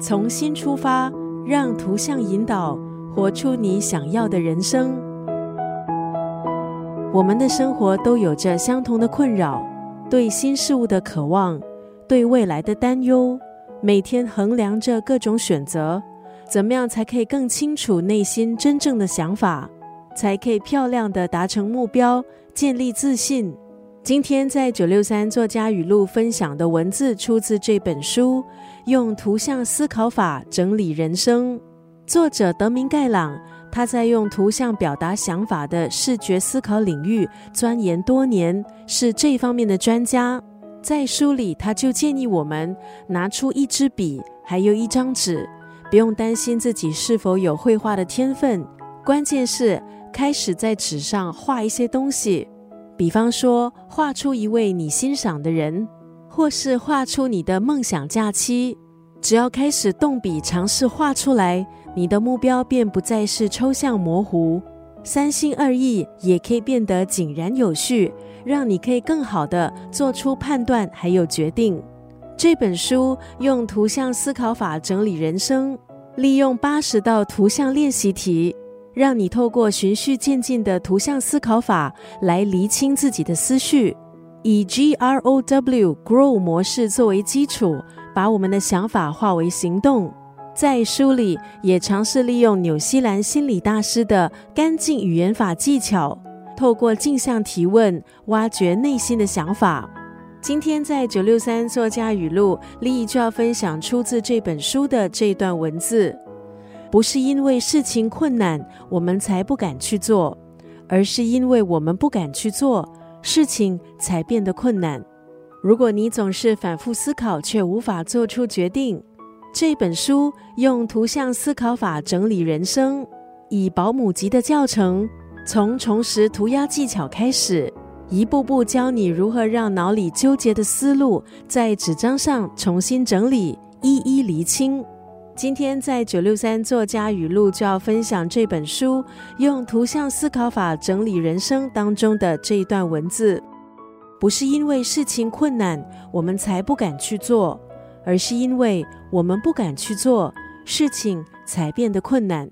从心出发，让图像引导，活出你想要的人生。我们的生活都有着相同的困扰，对新事物的渴望，对未来的担忧，每天衡量着各种选择，怎么样才可以更清楚内心真正的想法，才可以漂亮的达成目标，建立自信。今天在九六三作家语录分享的文字出自这本书，用图像思考法整理人生。作者德明盖朗，他在用图像表达想法的视觉思考领域钻研多年，是这方面的专家。在书里，他就建议我们拿出一支笔，还有一张纸，不用担心自己是否有绘画的天分，关键是开始在纸上画一些东西。比方说，画出一位你欣赏的人，或是画出你的梦想假期。只要开始动笔尝试画出来，你的目标便不再是抽象模糊、三心二意，也可以变得井然有序，让你可以更好的做出判断还有决定。这本书用图像思考法整理人生，利用八十道图像练习题。让你透过循序渐进的图像思考法来厘清自己的思绪，以 G R O W Grow 模式作为基础，把我们的想法化为行动。在书里也尝试利用纽西兰心理大师的干净语言法技巧，透过镜像提问挖掘内心的想法。今天在九六三作家语录，丽丽就要分享出自这本书的这段文字。不是因为事情困难，我们才不敢去做，而是因为我们不敢去做，事情才变得困难。如果你总是反复思考却无法做出决定，这本书用图像思考法整理人生，以保姆级的教程，从重拾涂鸦技巧开始，一步步教你如何让脑里纠结的思路在纸张上重新整理，一一厘清。今天在九六三作家语录就要分享这本书用图像思考法整理人生当中的这一段文字，不是因为事情困难我们才不敢去做，而是因为我们不敢去做，事情才变得困难。